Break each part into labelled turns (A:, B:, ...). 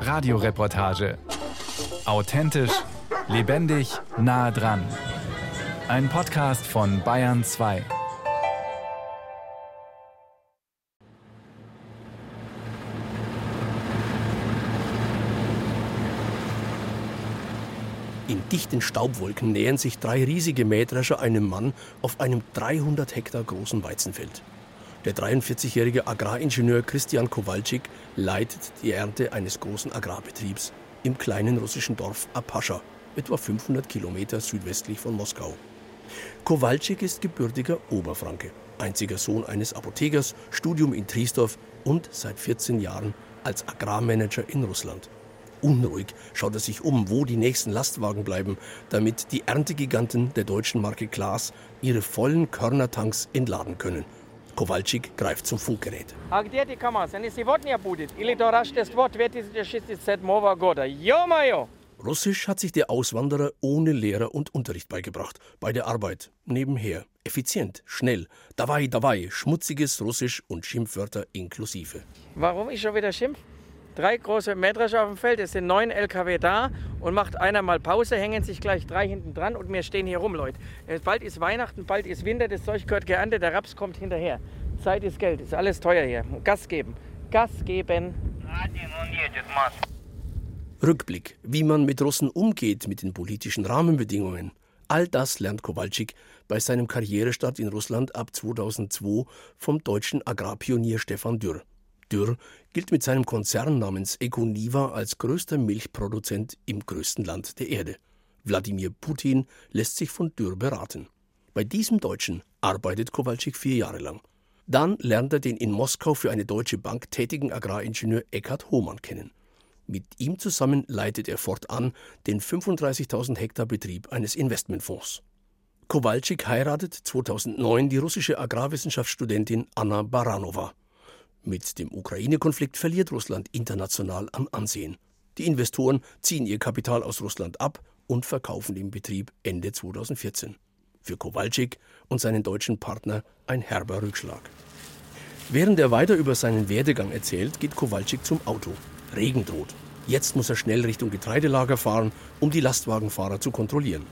A: Radioreportage. Authentisch, lebendig, nah dran. Ein Podcast von Bayern 2.
B: In dichten Staubwolken nähern sich drei riesige Mähdrescher einem Mann auf einem 300 Hektar großen Weizenfeld. Der 43-jährige Agraringenieur Christian Kowalczyk leitet die Ernte eines großen Agrarbetriebs im kleinen russischen Dorf Apascha, etwa 500 Kilometer südwestlich von Moskau. Kowalczyk ist gebürtiger Oberfranke, einziger Sohn eines Apothekers, Studium in Triesdorf und seit 14 Jahren als Agrarmanager in Russland. Unruhig schaut er sich um, wo die nächsten Lastwagen bleiben, damit die Erntegiganten der deutschen Marke Klaas ihre vollen Körnertanks entladen können. Kowalczyk greift zum Funkgerät. Russisch hat sich der Auswanderer ohne Lehrer und Unterricht beigebracht. Bei der Arbeit, nebenher, effizient, schnell. Dabei, dabei, schmutziges Russisch und Schimpfwörter inklusive.
C: Warum ich schon wieder schimpf? Drei große Mähdrescher auf dem Feld, es sind neun LKW da und macht einer mal Pause, hängen sich gleich drei hinten dran und wir stehen hier rum, Leute. Bald ist Weihnachten, bald ist Winter, das Zeug gehört geerntet, der Raps kommt hinterher. Zeit ist Geld, ist alles teuer hier. Gas geben. Gas geben.
B: Rückblick, wie man mit Russen umgeht, mit den politischen Rahmenbedingungen. All das lernt Kowalczyk bei seinem Karrierestart in Russland ab 2002 vom deutschen Agrarpionier Stefan Dürr. Dürr gilt mit seinem Konzern namens Econiva als größter Milchproduzent im größten Land der Erde. Wladimir Putin lässt sich von Dürr beraten. Bei diesem Deutschen arbeitet Kowalczyk vier Jahre lang. Dann lernt er den in Moskau für eine deutsche Bank tätigen Agraringenieur Eckhard Hohmann kennen. Mit ihm zusammen leitet er fortan den 35.000 Hektar Betrieb eines Investmentfonds. Kowalczyk heiratet 2009 die russische Agrarwissenschaftsstudentin Anna Baranova. Mit dem Ukraine-Konflikt verliert Russland international an Ansehen. Die Investoren ziehen ihr Kapital aus Russland ab und verkaufen den Betrieb Ende 2014. Für Kowalczyk und seinen deutschen Partner ein herber Rückschlag. Während er weiter über seinen Werdegang erzählt, geht Kowalczyk zum Auto. Regen droht. Jetzt muss er schnell Richtung Getreidelager fahren, um die Lastwagenfahrer zu kontrollieren.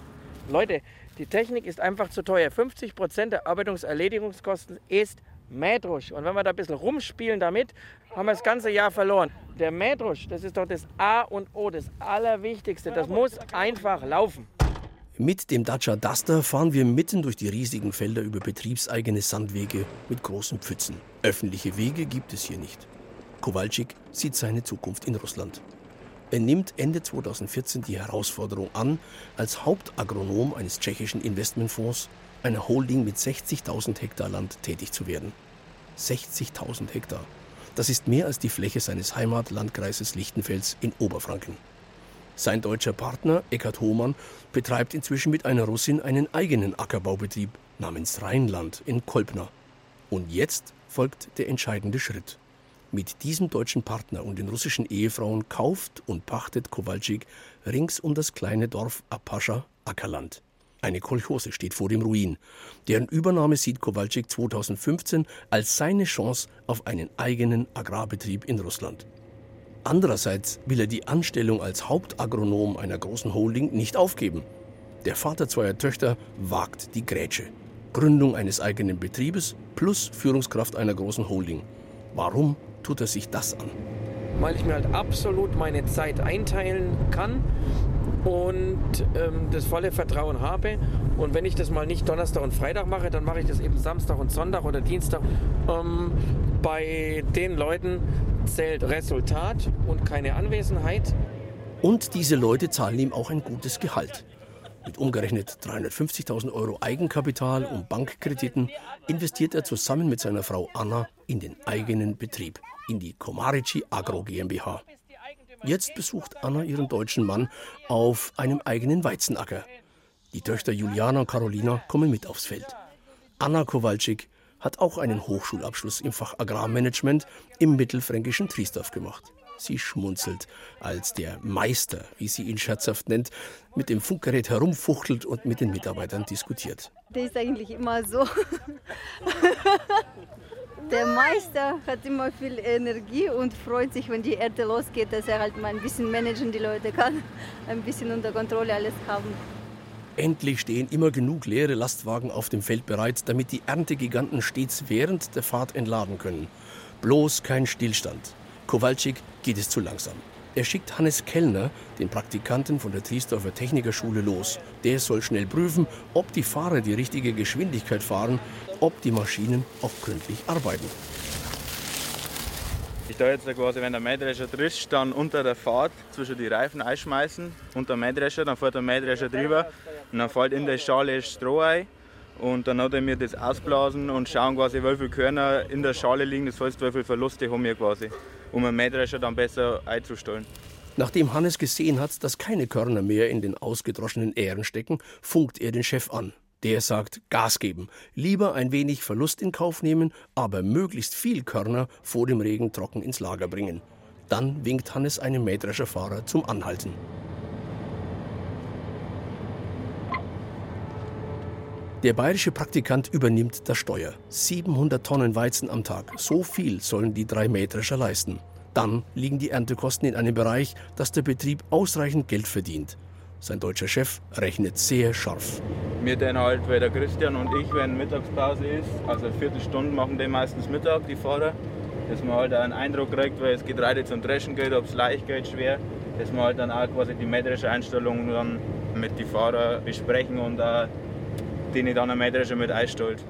C: Leute, die Technik ist einfach zu teuer. 50 Prozent der Arbeitungserledigungskosten ist Mähdrusch. Und wenn wir da ein bisschen rumspielen damit, haben wir das ganze Jahr verloren. Der Mähdrusch, das ist doch das A und O, das Allerwichtigste. Das muss einfach laufen.
B: Mit dem Dacia Duster fahren wir mitten durch die riesigen Felder über betriebseigene Sandwege mit großen Pfützen. Öffentliche Wege gibt es hier nicht. Kowalczyk sieht seine Zukunft in Russland. Er nimmt Ende 2014 die Herausforderung an, als Hauptagronom eines tschechischen Investmentfonds, einer Holding mit 60.000 Hektar Land, tätig zu werden. 60.000 Hektar. Das ist mehr als die Fläche seines Heimatlandkreises Lichtenfels in Oberfranken. Sein deutscher Partner, Eckhard Hohmann, betreibt inzwischen mit einer Russin einen eigenen Ackerbaubetrieb namens Rheinland in Kolpna. Und jetzt folgt der entscheidende Schritt. Mit diesem deutschen Partner und den russischen Ehefrauen kauft und pachtet Kowalczyk rings um das kleine Dorf Apascha Ackerland. Eine Kolchose steht vor dem Ruin. Deren Übernahme sieht Kowalczyk 2015 als seine Chance auf einen eigenen Agrarbetrieb in Russland. Andererseits will er die Anstellung als Hauptagronom einer großen Holding nicht aufgeben. Der Vater zweier Töchter wagt die Grätsche. Gründung eines eigenen Betriebes plus Führungskraft einer großen Holding. Warum tut er sich das an?
C: Weil ich mir halt absolut meine Zeit einteilen kann und ähm, das volle Vertrauen habe. Und wenn ich das mal nicht Donnerstag und Freitag mache, dann mache ich das eben Samstag und Sonntag oder Dienstag. Ähm, bei den Leuten zählt Resultat und keine Anwesenheit.
B: Und diese Leute zahlen ihm auch ein gutes Gehalt. Mit umgerechnet 350.000 Euro Eigenkapital und Bankkrediten investiert er zusammen mit seiner Frau Anna in den eigenen Betrieb, in die Komarici Agro GmbH. Jetzt besucht Anna ihren deutschen Mann auf einem eigenen Weizenacker. Die Töchter Juliana und Carolina kommen mit aufs Feld. Anna Kowalczyk hat auch einen Hochschulabschluss im Fach Agrarmanagement im mittelfränkischen Triesdorf gemacht. Sie schmunzelt, als der Meister, wie sie ihn scherzhaft nennt, mit dem Funkgerät herumfuchtelt und mit den Mitarbeitern diskutiert.
D: Der ist eigentlich immer so. Der Meister hat immer viel Energie und freut sich, wenn die Erde losgeht, dass er halt mal ein bisschen managen die Leute kann, ein bisschen unter Kontrolle alles haben.
B: Endlich stehen immer genug leere Lastwagen auf dem Feld bereit, damit die Erntegiganten stets während der Fahrt entladen können. Bloß kein Stillstand. Kowalczyk geht es zu langsam. Er schickt Hannes Kellner, den Praktikanten von der Triesdorfer Technikerschule, los. Der soll schnell prüfen, ob die Fahrer die richtige Geschwindigkeit fahren, ob die Maschinen auch gründlich arbeiten.
E: Ich da jetzt quasi, wenn der Mähdrescher drischt, dann unter der Fahrt zwischen die Reifen einschmeißen, unter dem Mähdrescher, dann fährt der Mähdrescher drüber und dann fällt in der Schale Stroh ein und dann hat er mir das ausblasen und schauen quasi, wie viele Körner in der Schale liegen, das heißt, wie viele Verluste haben wir quasi, um einen Mähdrescher dann besser einzustellen.
B: Nachdem Hannes gesehen hat, dass keine Körner mehr in den ausgedroschenen Ähren stecken, funkt er den Chef an. Der sagt Gas geben, lieber ein wenig Verlust in Kauf nehmen, aber möglichst viel Körner vor dem Regen trocken ins Lager bringen. Dann winkt Hannes einem Mähdrescherfahrer zum Anhalten. Der bayerische Praktikant übernimmt das Steuer. 700 Tonnen Weizen am Tag. So viel sollen die drei Mähdrescher leisten. Dann liegen die Erntekosten in einem Bereich, dass der Betrieb ausreichend Geld verdient. Sein deutscher Chef rechnet sehr scharf.
E: Wir dann halt, weil der Christian und ich, wenn Mittagspause ist, also eine Viertelstunde machen die meistens Mittag, die Fahrer, dass man halt einen Eindruck kriegt, weil das Getreide zum Dreschen geht, ob es leicht geht, schwer, dass man halt dann auch quasi die metrische Einstellung dann mit den Fahrern besprechen und auch denen dann eine metrische mit einstellt.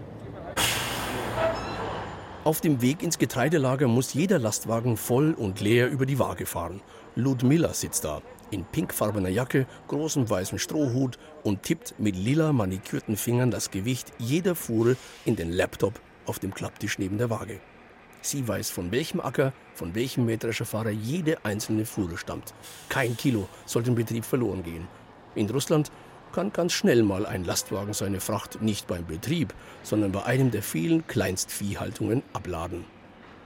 B: Auf dem Weg ins Getreidelager muss jeder Lastwagen voll und leer über die Waage fahren. Ludmilla sitzt da in pinkfarbener Jacke, großem weißen Strohhut und tippt mit lila manikürten Fingern das Gewicht jeder Fuhre in den Laptop auf dem Klapptisch neben der Waage. Sie weiß, von welchem Acker, von welchem Mähdrescherfahrer jede einzelne Fuhre stammt. Kein Kilo soll dem Betrieb verloren gehen. In Russland kann ganz schnell mal ein Lastwagen seine Fracht nicht beim Betrieb, sondern bei einem der vielen Kleinstviehhaltungen abladen.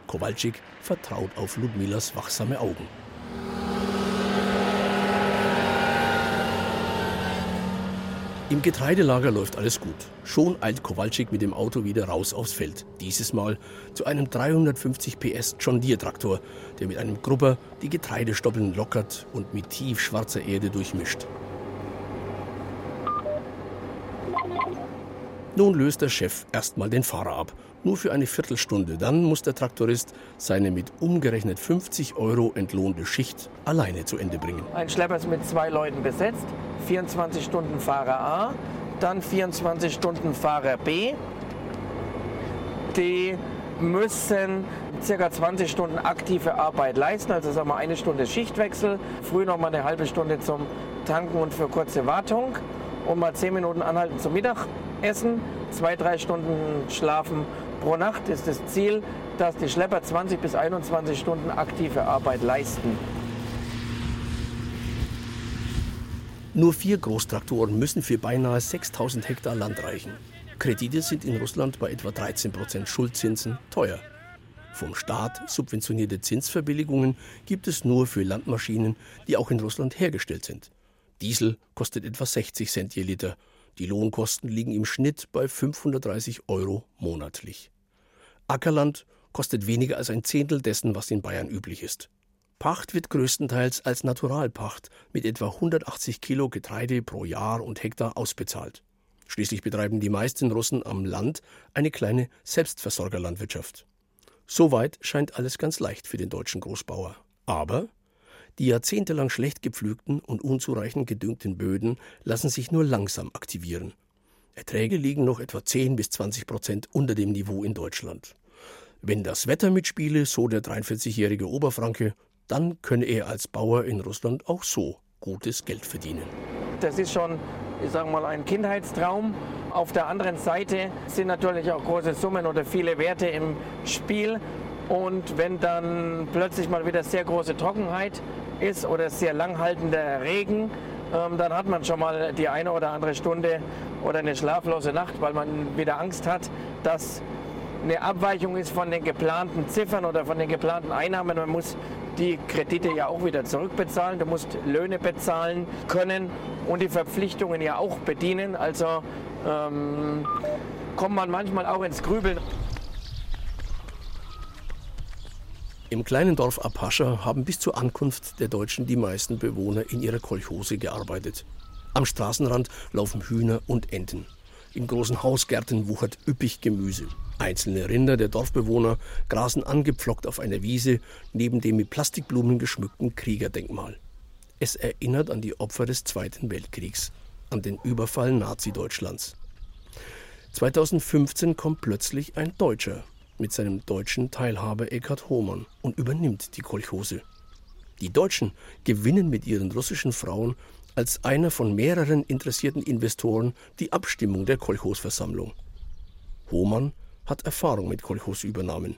B: Kowalczyk vertraut auf Ludmilas wachsame Augen. Im Getreidelager läuft alles gut. Schon eilt Kowalczyk mit dem Auto wieder raus aufs Feld. Dieses Mal zu einem 350 PS John Deere Traktor, der mit einem Grubber die Getreidestoppeln lockert und mit tiefschwarzer Erde durchmischt. Nun löst der Chef erstmal den Fahrer ab. Nur für eine Viertelstunde. Dann muss der Traktorist seine mit umgerechnet 50 Euro entlohnte Schicht alleine zu Ende bringen.
C: Ein Schlepper ist mit zwei Leuten besetzt. 24 Stunden Fahrer A, dann 24 Stunden Fahrer B. Die müssen ca. 20 Stunden aktive Arbeit leisten, also sagen wir eine Stunde Schichtwechsel, früh noch mal eine halbe Stunde zum Tanken und für kurze Wartung und mal 10 Minuten anhalten zum Mittagessen, zwei, drei Stunden schlafen pro Nacht ist das Ziel, dass die Schlepper 20 bis 21 Stunden aktive Arbeit leisten.
B: Nur vier Großtraktoren müssen für beinahe 6000 Hektar Land reichen. Kredite sind in Russland bei etwa 13 Prozent Schuldzinsen teuer. Vom Staat subventionierte Zinsverbilligungen gibt es nur für Landmaschinen, die auch in Russland hergestellt sind. Diesel kostet etwa 60 Cent je Liter. Die Lohnkosten liegen im Schnitt bei 530 Euro monatlich. Ackerland kostet weniger als ein Zehntel dessen, was in Bayern üblich ist. Pacht wird größtenteils als Naturalpacht mit etwa 180 Kilo Getreide pro Jahr und Hektar ausbezahlt. Schließlich betreiben die meisten Russen am Land eine kleine Selbstversorgerlandwirtschaft. Soweit scheint alles ganz leicht für den deutschen Großbauer. Aber die jahrzehntelang schlecht gepflügten und unzureichend gedüngten Böden lassen sich nur langsam aktivieren. Erträge liegen noch etwa 10 bis 20 Prozent unter dem Niveau in Deutschland. Wenn das Wetter mitspiele, so der 43-jährige Oberfranke, dann könne er als Bauer in Russland auch so gutes Geld verdienen.
C: Das ist schon, ich sage mal, ein Kindheitstraum. Auf der anderen Seite sind natürlich auch große Summen oder viele Werte im Spiel. Und wenn dann plötzlich mal wieder sehr große Trockenheit ist oder sehr langhaltender Regen, ähm, dann hat man schon mal die eine oder andere Stunde oder eine schlaflose Nacht, weil man wieder Angst hat, dass eine Abweichung ist von den geplanten Ziffern oder von den geplanten Einnahmen. Man muss die Kredite ja auch wieder zurückbezahlen. Du musst Löhne bezahlen können und die Verpflichtungen ja auch bedienen. Also ähm, kommt man manchmal auch ins Grübeln.
B: Im kleinen Dorf Apascha haben bis zur Ankunft der Deutschen die meisten Bewohner in ihrer Kolchose gearbeitet. Am Straßenrand laufen Hühner und Enten. In großen Hausgärten wuchert üppig Gemüse. Einzelne Rinder der Dorfbewohner grasen angepflockt auf einer Wiese neben dem mit Plastikblumen geschmückten Kriegerdenkmal. Es erinnert an die Opfer des Zweiten Weltkriegs, an den Überfall Nazi-Deutschlands. 2015 kommt plötzlich ein Deutscher mit seinem deutschen Teilhaber Eckhard Hohmann und übernimmt die Kolchose. Die Deutschen gewinnen mit ihren russischen Frauen als einer von mehreren interessierten Investoren die Abstimmung der Kolchosversammlung. Hohmann hat Erfahrung mit Kolchosübernahmen.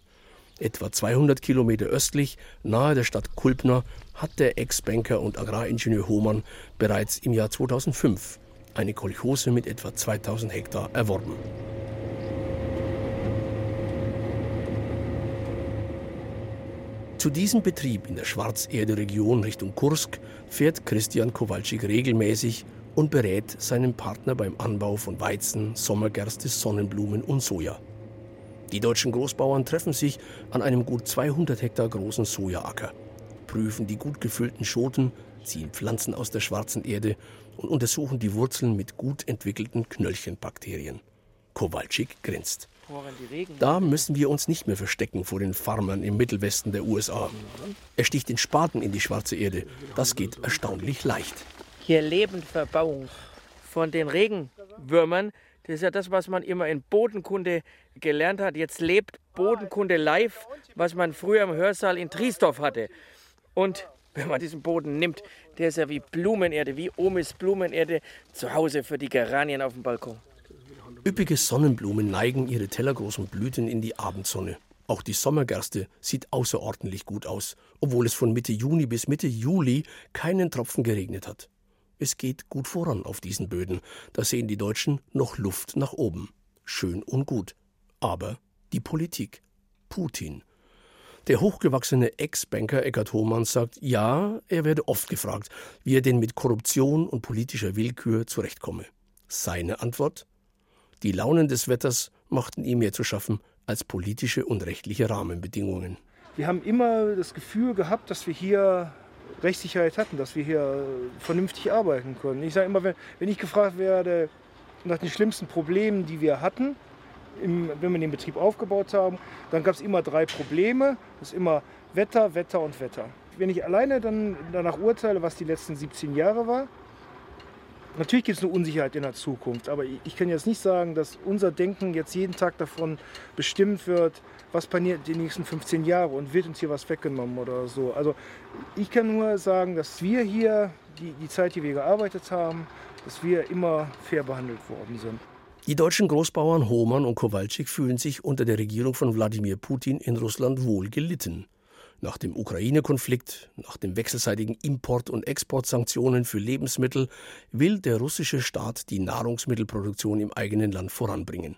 B: Etwa 200 Kilometer östlich, nahe der Stadt Kulpner, hat der Ex-Banker und Agraringenieur Hohmann bereits im Jahr 2005 eine Kolchose mit etwa 2000 Hektar erworben. Zu diesem Betrieb in der Schwarzerde-Region Richtung Kursk fährt Christian Kowalczyk regelmäßig und berät seinen Partner beim Anbau von Weizen, Sommergerste, Sonnenblumen und Soja. Die deutschen Großbauern treffen sich an einem gut 200 Hektar großen Sojaacker, prüfen die gut gefüllten Schoten, ziehen Pflanzen aus der schwarzen Erde und untersuchen die Wurzeln mit gut entwickelten Knöllchenbakterien. Kowalczyk grinst. Da müssen wir uns nicht mehr verstecken vor den Farmern im Mittelwesten der USA. Er sticht den Spaten in die schwarze Erde. Das geht erstaunlich leicht.
C: Hier Lebendverbauung von den Regenwürmern. Das ist ja das, was man immer in Bodenkunde gelernt hat. Jetzt lebt Bodenkunde live, was man früher im Hörsaal in Triesdorf hatte. Und wenn man diesen Boden nimmt, der ist ja wie Blumenerde, wie Omis Blumenerde zu Hause für die Geranien auf dem Balkon.
B: Üppige Sonnenblumen neigen ihre tellergroßen Blüten in die Abendsonne. Auch die Sommergerste sieht außerordentlich gut aus, obwohl es von Mitte Juni bis Mitte Juli keinen Tropfen geregnet hat. Es geht gut voran auf diesen Böden. Da sehen die Deutschen noch Luft nach oben. Schön und gut. Aber die Politik. Putin. Der hochgewachsene Ex-Banker Eckhard Hohmann sagt, ja, er werde oft gefragt, wie er denn mit Korruption und politischer Willkür zurechtkomme. Seine Antwort? Die Launen des Wetters machten ihm mehr zu schaffen als politische und rechtliche Rahmenbedingungen.
F: Wir haben immer das Gefühl gehabt, dass wir hier Rechtssicherheit hatten, dass wir hier vernünftig arbeiten können. Ich sage immer, wenn, wenn ich gefragt werde nach den schlimmsten Problemen, die wir hatten, im, wenn wir den Betrieb aufgebaut haben, dann gab es immer drei Probleme. Das ist immer Wetter, Wetter und Wetter. Wenn ich alleine dann danach urteile, was die letzten 17 Jahre war, Natürlich gibt es eine Unsicherheit in der Zukunft, aber ich kann jetzt nicht sagen, dass unser Denken jetzt jeden Tag davon bestimmt wird, was passiert die nächsten 15 Jahre und wird uns hier was weggenommen oder so. Also ich kann nur sagen, dass wir hier, die, die Zeit, die wir gearbeitet haben, dass wir immer fair behandelt worden sind.
B: Die deutschen Großbauern Hohmann und Kowalczyk fühlen sich unter der Regierung von Wladimir Putin in Russland wohl gelitten. Nach dem Ukraine-Konflikt, nach den wechselseitigen Import- und Exportsanktionen für Lebensmittel will der russische Staat die Nahrungsmittelproduktion im eigenen Land voranbringen.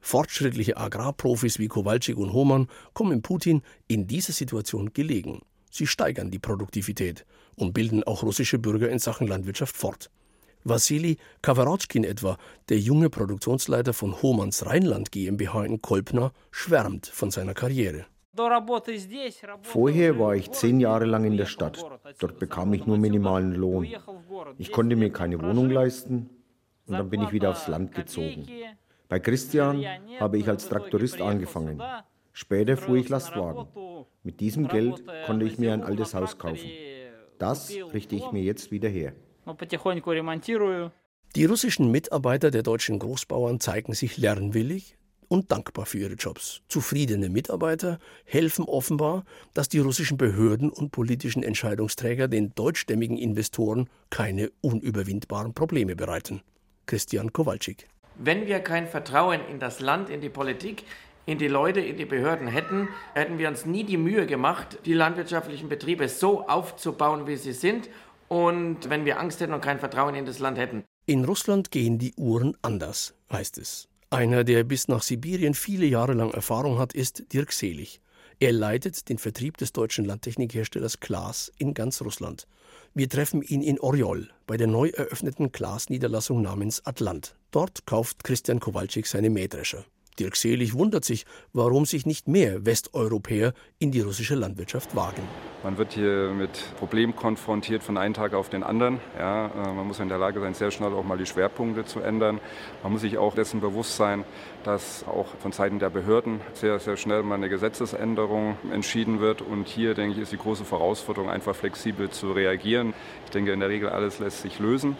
B: Fortschrittliche Agrarprofis wie Kowalczyk und Hohmann kommen Putin in dieser Situation gelegen. Sie steigern die Produktivität und bilden auch russische Bürger in Sachen Landwirtschaft fort. Wassili Kawarotschkin etwa, der junge Produktionsleiter von Hohmanns Rheinland GmbH in Kolpna, schwärmt von seiner Karriere.
G: Vorher war ich zehn Jahre lang in der Stadt. Dort bekam ich nur minimalen Lohn. Ich konnte mir keine Wohnung leisten und dann bin ich wieder aufs Land gezogen. Bei Christian habe ich als Traktorist angefangen. Später fuhr ich Lastwagen. Mit diesem Geld konnte ich mir ein altes Haus kaufen. Das richte ich mir jetzt wieder her.
B: Die russischen Mitarbeiter der deutschen Großbauern zeigen sich lernwillig, und dankbar für ihre Jobs. Zufriedene Mitarbeiter helfen offenbar, dass die russischen Behörden und politischen Entscheidungsträger den deutschstämmigen Investoren keine unüberwindbaren Probleme bereiten. Christian Kowalczyk.
C: Wenn wir kein Vertrauen in das Land, in die Politik, in die Leute, in die Behörden hätten, hätten wir uns nie die Mühe gemacht, die landwirtschaftlichen Betriebe so aufzubauen, wie sie sind. Und wenn wir Angst hätten und kein Vertrauen in das Land hätten.
B: In Russland gehen die Uhren anders, heißt es. Einer, der bis nach Sibirien viele Jahre lang Erfahrung hat, ist Dirk Selig. Er leitet den Vertrieb des deutschen Landtechnikherstellers Klaas in ganz Russland. Wir treffen ihn in Oriol bei der neu eröffneten Klaas-Niederlassung namens Atlant. Dort kauft Christian Kowalczyk seine Mähdrescher. Dirk Selig wundert sich, warum sich nicht mehr Westeuropäer in die russische Landwirtschaft wagen.
H: Man wird hier mit Problemen konfrontiert von einem Tag auf den anderen. Ja, äh, man muss in der Lage sein, sehr schnell auch mal die Schwerpunkte zu ändern. Man muss sich auch dessen bewusst sein, dass auch von Seiten der Behörden sehr, sehr schnell mal eine Gesetzesänderung entschieden wird. Und hier, denke ich, ist die große Herausforderung, einfach flexibel zu reagieren. Ich denke, in der Regel alles lässt sich lösen.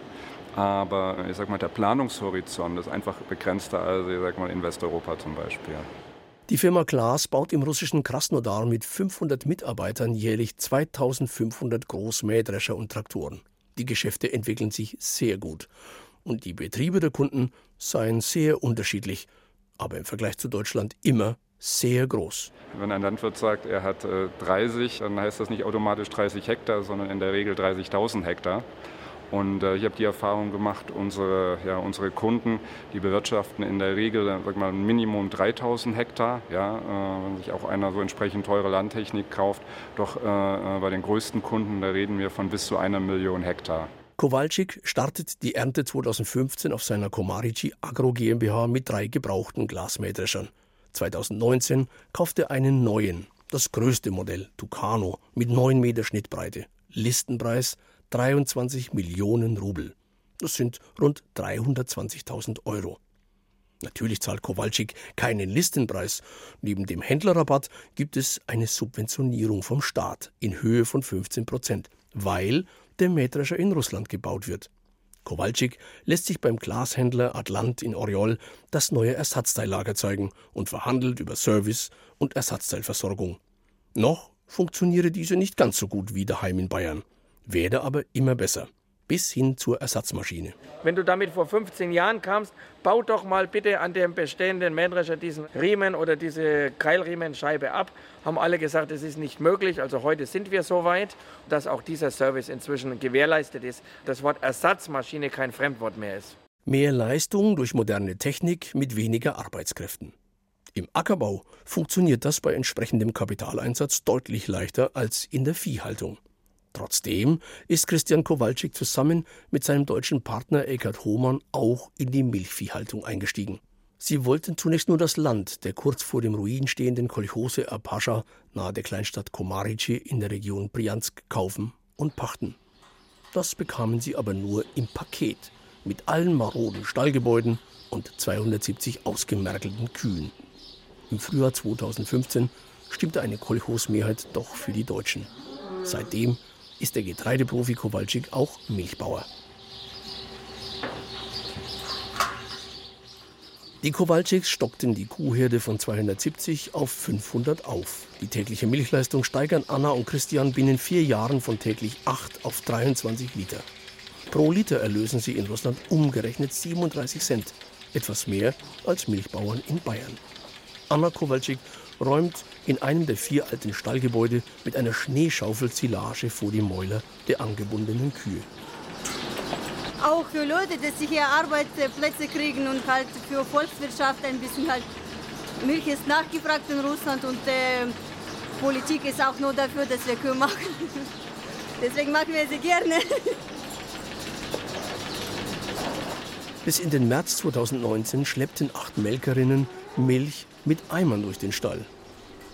H: Aber ich sag mal, der Planungshorizont ist einfach begrenzter als ich sag mal, in Westeuropa zum Beispiel.
B: Die Firma Klaas baut im russischen Krasnodar mit 500 Mitarbeitern jährlich 2500 Großmähdrescher und Traktoren. Die Geschäfte entwickeln sich sehr gut. Und die Betriebe der Kunden seien sehr unterschiedlich, aber im Vergleich zu Deutschland immer sehr groß.
H: Wenn ein Landwirt sagt, er hat 30, äh, dann heißt das nicht automatisch 30 Hektar, sondern in der Regel 30.000 Hektar. Und äh, ich habe die Erfahrung gemacht, unsere, ja, unsere Kunden, die bewirtschaften in der Regel sag mal, ein Minimum 3000 Hektar. Ja, äh, wenn sich auch einer so entsprechend teure Landtechnik kauft. Doch äh, äh, bei den größten Kunden, da reden wir von bis zu einer Million Hektar.
B: Kowalczyk startet die Ernte 2015 auf seiner Komarici Agro GmbH mit drei gebrauchten Glasmähdreschern. 2019 kauft er einen neuen, das größte Modell, Tucano, mit 9 Meter Schnittbreite. Listenpreis 23 Millionen Rubel. Das sind rund 320.000 Euro. Natürlich zahlt Kowalczyk keinen Listenpreis. Neben dem Händlerrabatt gibt es eine Subventionierung vom Staat in Höhe von 15 Prozent, weil der Mähdrescher in Russland gebaut wird. Kowalczyk lässt sich beim Glashändler Atlant in Oriol das neue Ersatzteillager zeigen und verhandelt über Service und Ersatzteilversorgung. Noch funktioniere diese nicht ganz so gut wie daheim in Bayern werde aber immer besser. Bis hin zur Ersatzmaschine.
C: Wenn du damit vor 15 Jahren kamst, bau doch mal bitte an dem bestehenden Mähdrescher diesen Riemen oder diese Keilriemenscheibe ab. Haben alle gesagt, es ist nicht möglich. Also heute sind wir so weit, dass auch dieser Service inzwischen gewährleistet ist. Das Wort Ersatzmaschine kein Fremdwort mehr ist.
B: Mehr Leistung durch moderne Technik mit weniger Arbeitskräften. Im Ackerbau funktioniert das bei entsprechendem Kapitaleinsatz deutlich leichter als in der Viehhaltung. Trotzdem ist Christian Kowalczyk zusammen mit seinem deutschen Partner Eckhard Hohmann auch in die Milchviehhaltung eingestiegen. Sie wollten zunächst nur das Land der kurz vor dem Ruin stehenden Kolchose Apascha nahe der Kleinstadt Komarici in der Region Briansk kaufen und pachten. Das bekamen sie aber nur im Paket mit allen maroden Stallgebäuden und 270 ausgemergelten Kühen. Im Frühjahr 2015 stimmte eine Kolchosmehrheit doch für die Deutschen. Seitdem ist der Getreideprofi Kowalczyk auch Milchbauer. Die Kowalczyks stockten die Kuhherde von 270 auf 500 auf. Die tägliche Milchleistung steigern Anna und Christian binnen vier Jahren von täglich 8 auf 23 Liter. Pro Liter erlösen sie in Russland umgerechnet 37 Cent, etwas mehr als Milchbauern in Bayern. Anna Kowalczyk räumt in einem der vier alten Stallgebäude mit einer Schneeschaufel Silage vor die Mäuler der angebundenen Kühe.
D: Auch für Leute, dass sie hier Arbeitsplätze kriegen und halt für Volkswirtschaft ein bisschen halt Milch ist nachgefragt in Russland und äh, Politik ist auch nur dafür, dass wir Kühe machen. Deswegen machen wir sie gerne.
B: Bis in den März 2019 schleppten acht Melkerinnen Milch mit Eimern durch den Stall.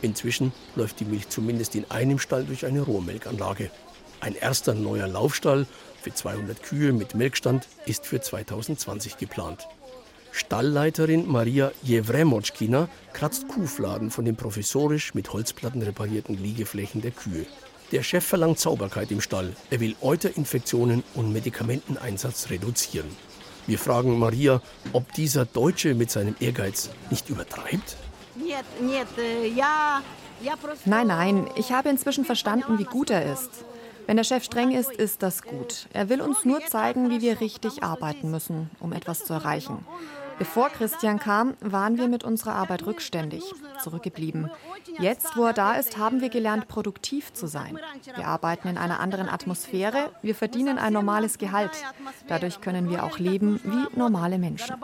B: Inzwischen läuft die Milch zumindest in einem Stall durch eine Rohrmelkanlage. Ein erster neuer Laufstall für 200 Kühe mit Melkstand ist für 2020 geplant. Stallleiterin Maria Jewremotschkina kratzt Kuhfladen von den provisorisch mit Holzplatten reparierten Liegeflächen der Kühe. Der Chef verlangt Sauberkeit im Stall. Er will Euterinfektionen und Medikamenteneinsatz reduzieren. Wir fragen Maria, ob dieser Deutsche mit seinem Ehrgeiz nicht übertreibt.
I: Äh, nein, nein, ich habe inzwischen verstanden, wie gut er ist. Wenn der Chef streng ist, ist das gut. Er will uns nur zeigen, wie wir richtig arbeiten müssen, um etwas zu erreichen. Bevor Christian kam, waren wir mit unserer Arbeit rückständig, zurückgeblieben. Jetzt, wo er da ist, haben wir gelernt, produktiv zu sein. Wir arbeiten in einer anderen Atmosphäre, wir verdienen ein normales Gehalt. Dadurch können wir auch leben wie normale Menschen.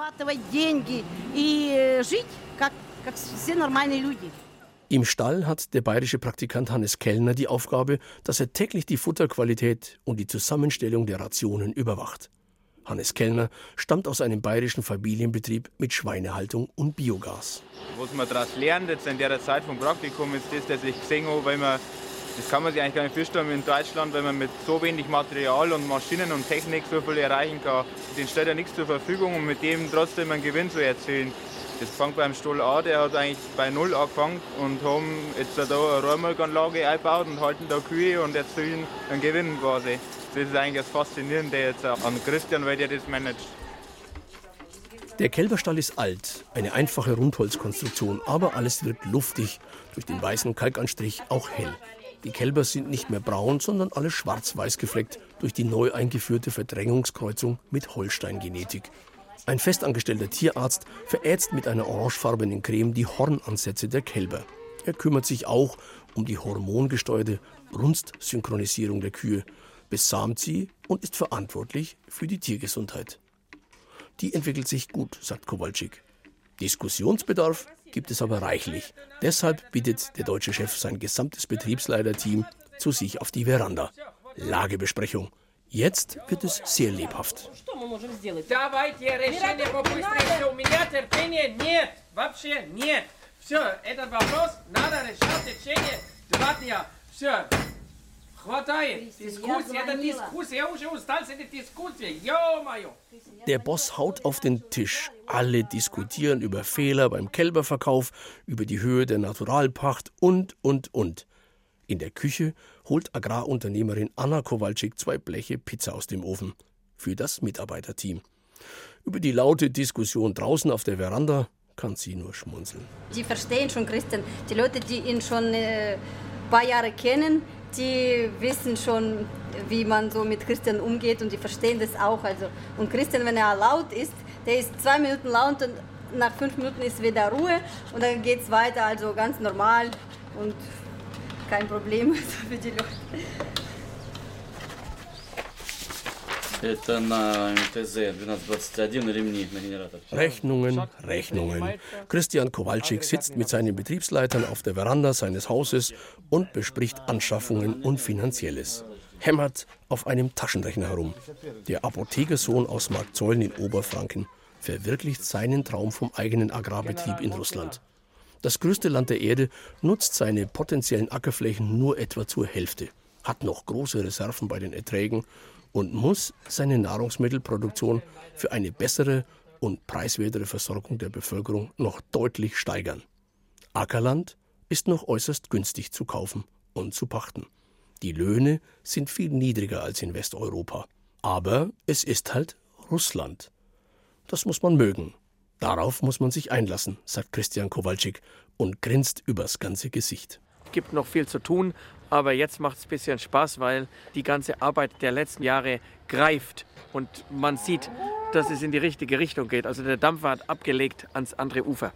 B: Im Stall hat der bayerische Praktikant Hannes Kellner die Aufgabe, dass er täglich die Futterqualität und die Zusammenstellung der Rationen überwacht. Hannes Kellner stammt aus einem bayerischen Familienbetrieb mit Schweinehaltung und Biogas.
E: Was man daraus lernt jetzt in der Zeit vom Praktikum ist das, dass ich gesehen habe, weil man das kann man sich eigentlich gar nicht vorstellen in Deutschland, wenn man mit so wenig Material und Maschinen und Technik so viel erreichen kann. Den stellt ja nichts zur Verfügung, um mit dem trotzdem einen Gewinn zu erzielen. Das fängt beim Stoll an, der hat eigentlich bei Null angefangen und haben jetzt da eine Rohrmilchanlage eingebaut und halten da Kühe und erzielen einen Gewinn quasi. Das ist eigentlich das Faszinierende jetzt an Christian, weil der das managt.
B: Der Kälberstall ist alt, eine einfache Rundholzkonstruktion, aber alles wird luftig, durch den weißen Kalkanstrich auch hell. Die Kälber sind nicht mehr braun, sondern alle schwarz-weiß gefleckt durch die neu eingeführte Verdrängungskreuzung mit Holstein-Genetik. Ein festangestellter Tierarzt verätzt mit einer orangefarbenen Creme die Hornansätze der Kälber. Er kümmert sich auch um die hormongesteuerte Brunstsynchronisierung der Kühe, besamt sie und ist verantwortlich für die Tiergesundheit. Die entwickelt sich gut, sagt Kowalczyk. Diskussionsbedarf gibt es aber reichlich. Deshalb bittet der deutsche Chef sein gesamtes Betriebsleiterteam zu sich auf die Veranda. Lagebesprechung. Jetzt wird es sehr lebhaft. Все, этот вопрос надо решать в течение два дня. Все, der Boss haut auf den Tisch. Alle diskutieren über Fehler beim Kälberverkauf, über die Höhe der Naturalpacht und, und, und. In der Küche holt Agrarunternehmerin Anna Kowalczyk zwei Bleche Pizza aus dem Ofen. Für das Mitarbeiterteam. Über die laute Diskussion draußen auf der Veranda kann sie nur schmunzeln.
D: Die verstehen schon Christian. Die Leute, die ihn schon ein äh, paar Jahre kennen, die wissen schon, wie man so mit Christian umgeht und die verstehen das auch. Also, und Christian, wenn er laut ist, der ist zwei Minuten laut und nach fünf Minuten ist wieder Ruhe und dann geht es weiter, also ganz normal und kein Problem für die Leute.
B: Rechnungen, Rechnungen. Christian Kowalczyk sitzt mit seinen Betriebsleitern auf der Veranda seines Hauses und bespricht Anschaffungen und Finanzielles. Hämmert auf einem Taschenrechner herum. Der Apothekersohn aus Markzeulen in Oberfranken verwirklicht seinen Traum vom eigenen Agrarbetrieb in Russland. Das größte Land der Erde nutzt seine potenziellen Ackerflächen nur etwa zur Hälfte, hat noch große Reserven bei den Erträgen und muss seine Nahrungsmittelproduktion für eine bessere und preiswertere Versorgung der Bevölkerung noch deutlich steigern. Ackerland ist noch äußerst günstig zu kaufen und zu pachten. Die Löhne sind viel niedriger als in Westeuropa. Aber es ist halt Russland. Das muss man mögen. Darauf muss man sich einlassen, sagt Christian Kowalczyk und grinst übers ganze Gesicht.
C: Es gibt noch viel zu tun, aber jetzt macht es ein bisschen Spaß, weil die ganze Arbeit der letzten Jahre greift und man sieht, dass es in die richtige Richtung geht. Also der Dampfer hat abgelegt ans andere Ufer.